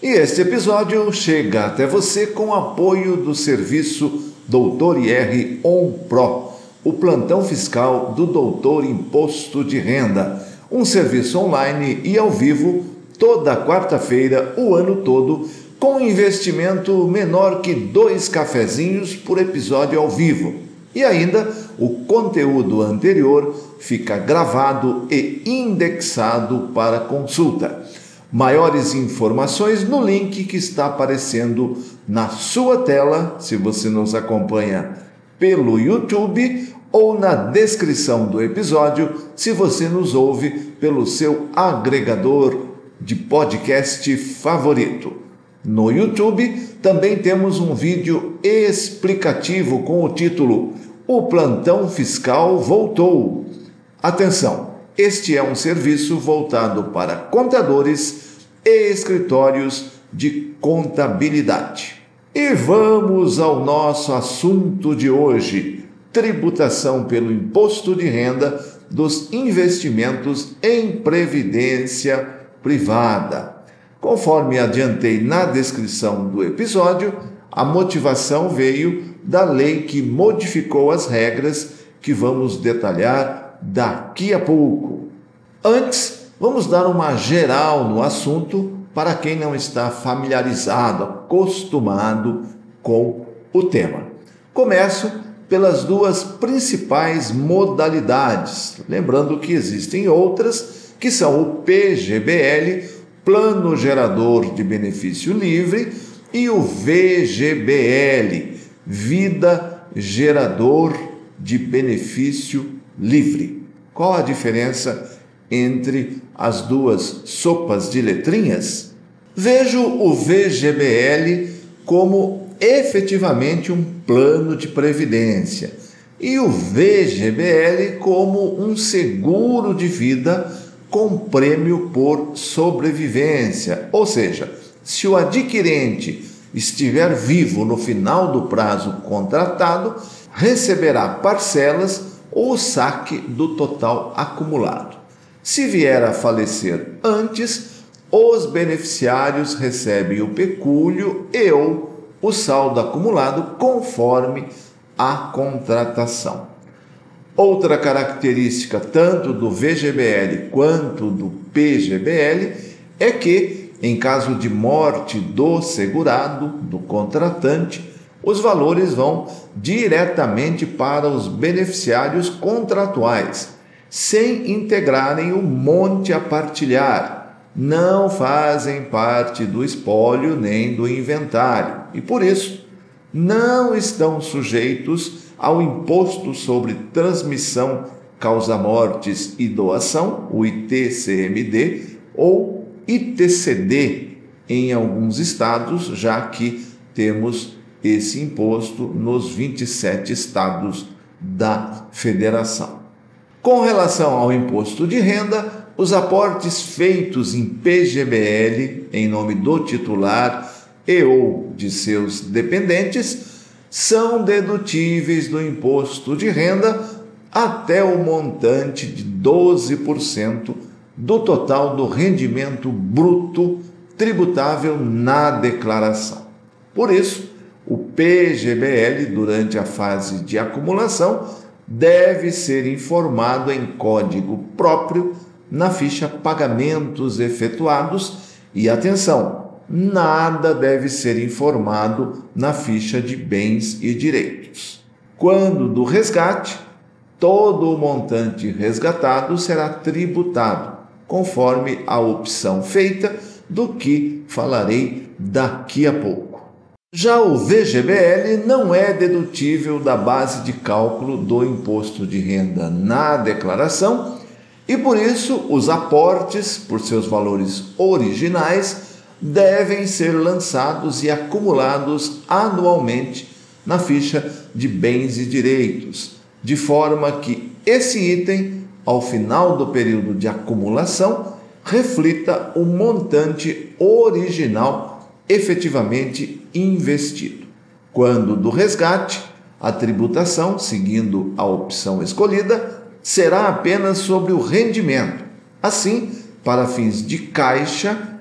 E este episódio chega até você com apoio do serviço Doutor IR On Pro, o plantão fiscal do Doutor Imposto de Renda, um serviço online e ao vivo toda quarta-feira, o ano todo, com investimento menor que dois cafezinhos por episódio ao vivo. E ainda o conteúdo anterior fica gravado e indexado para consulta. Maiores informações no link que está aparecendo na sua tela, se você nos acompanha pelo YouTube, ou na descrição do episódio, se você nos ouve pelo seu agregador de podcast favorito. No YouTube também temos um vídeo explicativo com o título O Plantão Fiscal Voltou. Atenção! Este é um serviço voltado para contadores e escritórios de contabilidade. E vamos ao nosso assunto de hoje: tributação pelo imposto de renda dos investimentos em previdência privada. Conforme adiantei na descrição do episódio, a motivação veio da lei que modificou as regras que vamos detalhar daqui a pouco. Antes, vamos dar uma geral no assunto para quem não está familiarizado, acostumado com o tema. Começo pelas duas principais modalidades, lembrando que existem outras que são o PGBL, Plano Gerador de Benefício Livre, e o VGBL, Vida Gerador de Benefício livre. Qual a diferença entre as duas sopas de letrinhas? Vejo o VGBL como efetivamente um plano de previdência e o VGBL como um seguro de vida com prêmio por sobrevivência. Ou seja, se o adquirente estiver vivo no final do prazo contratado, receberá parcelas ou o saque do total acumulado. Se vier a falecer antes, os beneficiários recebem o pecúlio e ou o saldo acumulado conforme a contratação. Outra característica tanto do VGBL quanto do PGBL é que, em caso de morte do segurado, do contratante, os valores vão diretamente para os beneficiários contratuais, sem integrarem o monte a partilhar, não fazem parte do espólio nem do inventário e, por isso, não estão sujeitos ao imposto sobre transmissão, causa-mortes e doação, o ITCMD, ou ITCD em alguns estados, já que temos esse imposto nos 27 estados da federação. Com relação ao imposto de renda, os aportes feitos em PGBL em nome do titular e ou de seus dependentes são dedutíveis do imposto de renda até o montante de 12% do total do rendimento bruto tributável na declaração. Por isso, o PGBL, durante a fase de acumulação, deve ser informado em código próprio na ficha Pagamentos Efetuados e atenção, nada deve ser informado na ficha de Bens e Direitos. Quando do resgate, todo o montante resgatado será tributado, conforme a opção feita, do que falarei daqui a pouco. Já o VGBL não é dedutível da base de cálculo do imposto de renda na declaração e por isso os aportes, por seus valores originais, devem ser lançados e acumulados anualmente na ficha de bens e direitos, de forma que esse item, ao final do período de acumulação, reflita o montante original efetivamente investido. Quando do resgate, a tributação, seguindo a opção escolhida, será apenas sobre o rendimento. Assim, para fins de caixa,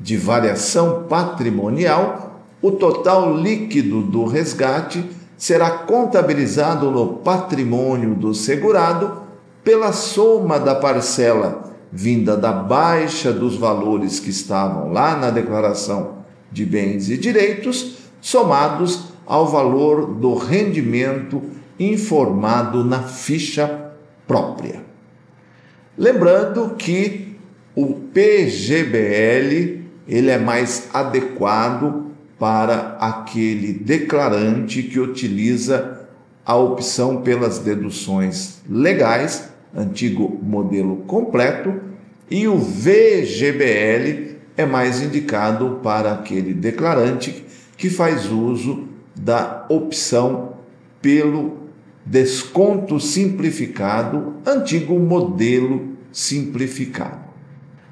de variação patrimonial, o total líquido do resgate será contabilizado no patrimônio do segurado pela soma da parcela vinda da baixa dos valores que estavam lá na declaração de bens e direitos, somados ao valor do rendimento informado na ficha própria. Lembrando que o PGBL ele é mais adequado para aquele declarante que utiliza a opção pelas deduções legais, antigo modelo completo, e o VGBL é mais indicado para aquele declarante que faz uso da opção pelo desconto simplificado, antigo modelo simplificado.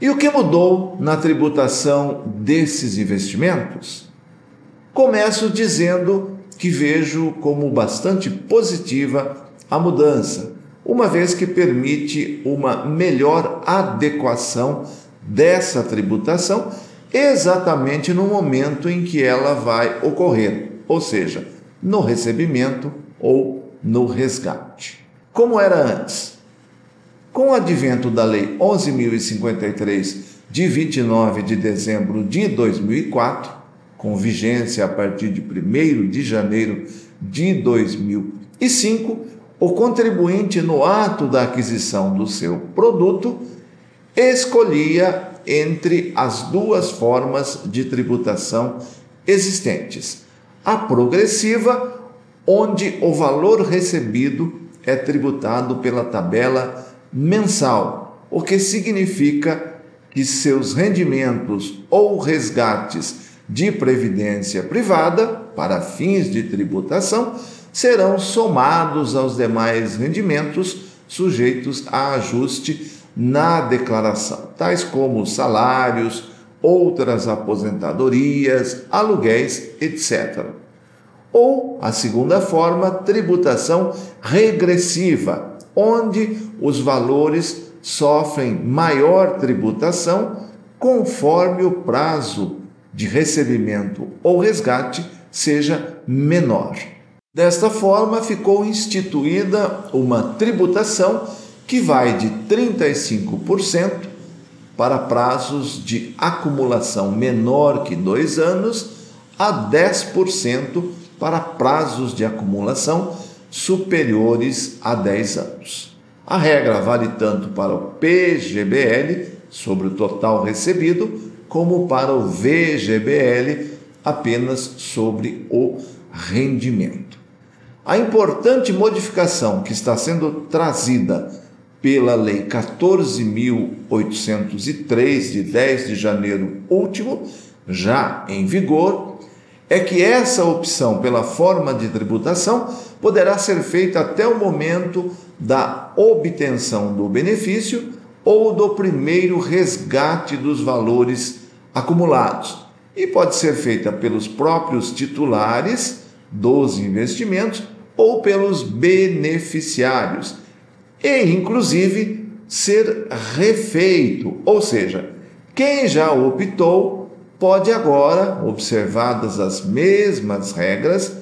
E o que mudou na tributação desses investimentos? Começo dizendo que vejo como bastante positiva a mudança, uma vez que permite uma melhor adequação dessa tributação exatamente no momento em que ela vai ocorrer, ou seja, no recebimento ou no resgate. Como era antes? Com o advento da Lei 11.053, de 29 de dezembro de 2004, com vigência a partir de 1 de janeiro de 2005, o contribuinte, no ato da aquisição do seu produto, escolhia entre as duas formas de tributação existentes: a progressiva, onde o valor recebido é tributado pela tabela mensal, o que significa que seus rendimentos ou resgates de previdência privada, para fins de tributação, serão somados aos demais rendimentos sujeitos a ajuste na declaração, tais como salários, outras aposentadorias, aluguéis, etc. Ou a segunda forma, tributação regressiva, onde os valores sofrem maior tributação conforme o prazo de recebimento ou resgate seja menor. Desta forma, ficou instituída uma tributação que vai de 35% para prazos de acumulação menor que dois anos a 10% para prazos de acumulação superiores a 10 anos. A regra vale tanto para o PGBL, sobre o total recebido, como para o VGBL, apenas sobre o rendimento. A importante modificação que está sendo trazida pela Lei 14.803, de 10 de janeiro último, já em vigor, é que essa opção pela forma de tributação poderá ser feita até o momento da obtenção do benefício ou do primeiro resgate dos valores acumulados. E pode ser feita pelos próprios titulares dos investimentos ou pelos beneficiários e inclusive ser refeito, ou seja, quem já optou pode agora, observadas as mesmas regras,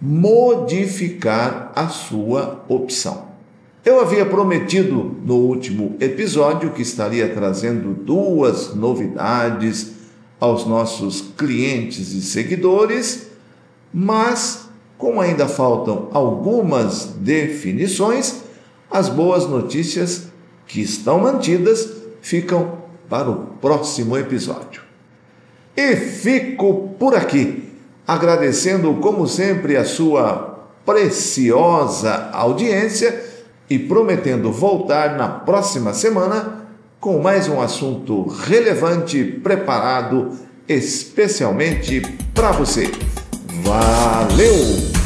modificar a sua opção. Eu havia prometido no último episódio que estaria trazendo duas novidades aos nossos clientes e seguidores, mas como ainda faltam algumas definições, as boas notícias que estão mantidas ficam para o próximo episódio. E fico por aqui, agradecendo como sempre a sua preciosa audiência e prometendo voltar na próxima semana com mais um assunto relevante preparado especialmente para você. Valeu!